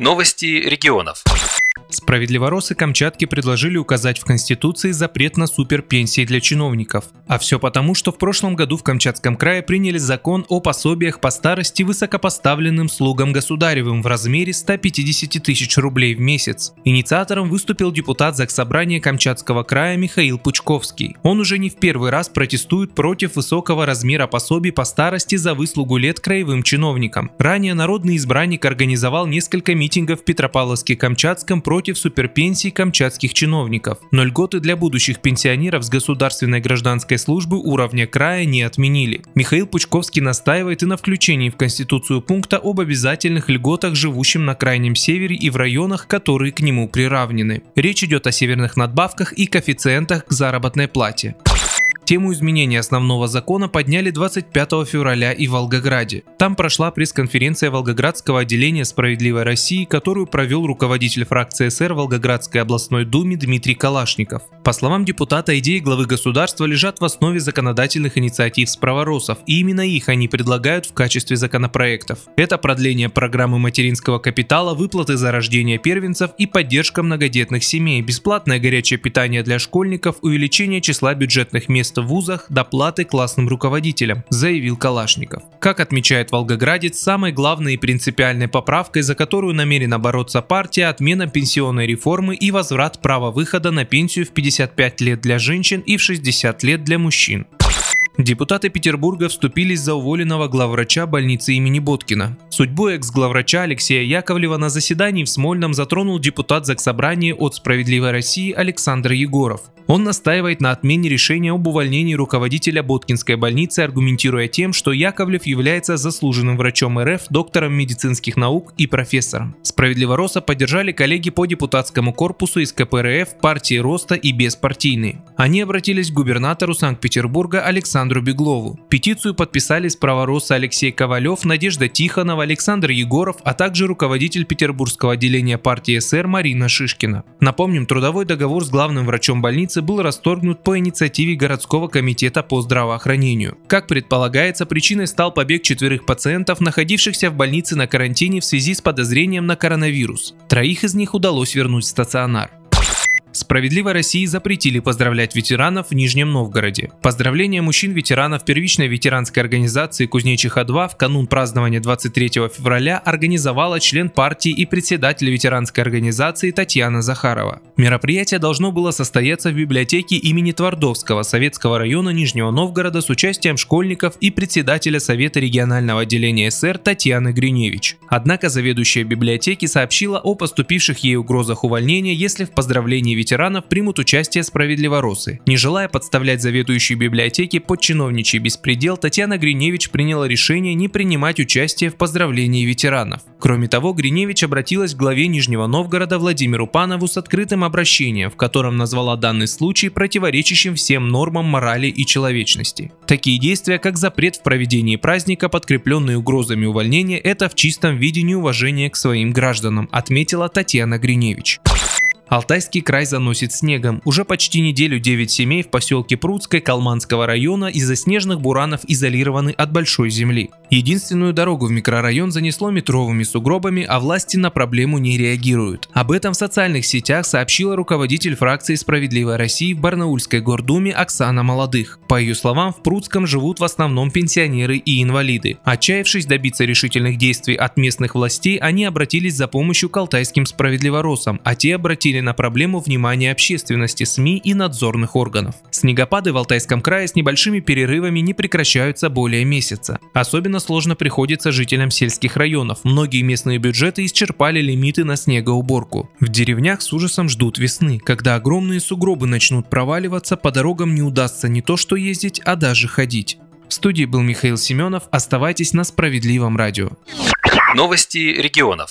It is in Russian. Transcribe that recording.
Новости регионов. Справедливоросы Камчатки предложили указать в Конституции запрет на суперпенсии для чиновников. А все потому, что в прошлом году в Камчатском крае приняли закон о пособиях по старости высокопоставленным слугам государевым в размере 150 тысяч рублей в месяц. Инициатором выступил депутат Заксобрания Камчатского края Михаил Пучковский. Он уже не в первый раз протестует против высокого размера пособий по старости за выслугу лет краевым чиновникам. Ранее народный избранник организовал несколько митингов в Петропавловске-Камчатском против против суперпенсий камчатских чиновников, но льготы для будущих пенсионеров с государственной гражданской службы уровня края не отменили. Михаил Пучковский настаивает и на включении в Конституцию пункта об обязательных льготах живущим на крайнем севере и в районах, которые к нему приравнены. Речь идет о северных надбавках и коэффициентах к заработной плате. Тему изменения основного закона подняли 25 февраля и в Волгограде. Там прошла пресс-конференция Волгоградского отделения «Справедливой России», которую провел руководитель фракции СР Волгоградской областной думе Дмитрий Калашников. По словам депутата, идеи главы государства лежат в основе законодательных инициатив справоросов, и именно их они предлагают в качестве законопроектов. Это продление программы материнского капитала, выплаты за рождение первенцев и поддержка многодетных семей, бесплатное горячее питание для школьников, увеличение числа бюджетных мест в вузах доплаты классным руководителям, заявил Калашников. Как отмечает Волгоградец, самой главной и принципиальной поправкой, за которую намерена бороться партия, отмена пенсионной реформы и возврат права выхода на пенсию в 55 лет для женщин и в 60 лет для мужчин. Депутаты Петербурга вступились за уволенного главврача больницы имени Боткина. Судьбу экс-главврача Алексея Яковлева на заседании в Смольном затронул депутат Заксобрания от «Справедливой России» Александр Егоров. Он настаивает на отмене решения об увольнении руководителя Боткинской больницы, аргументируя тем, что Яковлев является заслуженным врачом РФ, доктором медицинских наук и профессором. Справедливороса поддержали коллеги по депутатскому корпусу из КПРФ, партии Роста и беспартийные. Они обратились к губернатору Санкт-Петербурга Александру Беглову. Петицию подписали справоросы Алексей Ковалев, Надежда Тихонова, Александр Егоров, а также руководитель петербургского отделения партии СР Марина Шишкина. Напомним, трудовой договор с главным врачом больницы больницы был расторгнут по инициативе городского комитета по здравоохранению. Как предполагается, причиной стал побег четверых пациентов, находившихся в больнице на карантине в связи с подозрением на коронавирус. Троих из них удалось вернуть в стационар. Справедливой России запретили поздравлять ветеранов в Нижнем Новгороде. Поздравления мужчин-ветеранов первичной ветеранской организации Кузнечиха-2 в канун празднования 23 февраля организовала член партии и председатель ветеранской организации Татьяна Захарова. Мероприятие должно было состояться в библиотеке имени Твардовского Советского района Нижнего Новгорода с участием школьников и председателя Совета регионального отделения СР Татьяны Гриневич. Однако заведующая библиотеки сообщила о поступивших ей угрозах увольнения, если в поздравлении ветеранов примут участие справедливоросы. Не желая подставлять заведующую библиотеки под чиновничий беспредел, Татьяна Гриневич приняла решение не принимать участие в поздравлении ветеранов. Кроме того, Гриневич обратилась к главе Нижнего Новгорода Владимиру Панову с открытым обращением, в котором назвала данный случай противоречащим всем нормам морали и человечности. Такие действия, как запрет в проведении праздника, подкрепленные угрозами увольнения, это в чистом виде неуважение к своим гражданам, отметила Татьяна Гриневич. Алтайский край заносит снегом. Уже почти неделю 9 семей в поселке Прудской Калманского района из-за снежных буранов изолированы от большой земли. Единственную дорогу в микрорайон занесло метровыми сугробами, а власти на проблему не реагируют. Об этом в социальных сетях сообщила руководитель фракции «Справедливая России» в Барнаульской гордуме Оксана Молодых. По ее словам, в Прудском живут в основном пенсионеры и инвалиды. Отчаявшись добиться решительных действий от местных властей, они обратились за помощью к алтайским справедливоросам, а те обратили обратили на проблему внимания общественности, СМИ и надзорных органов. Снегопады в Алтайском крае с небольшими перерывами не прекращаются более месяца. Особенно сложно приходится жителям сельских районов. Многие местные бюджеты исчерпали лимиты на снегоуборку. В деревнях с ужасом ждут весны, когда огромные сугробы начнут проваливаться, по дорогам не удастся не то что ездить, а даже ходить. В студии был Михаил Семенов. Оставайтесь на справедливом радио. Новости регионов.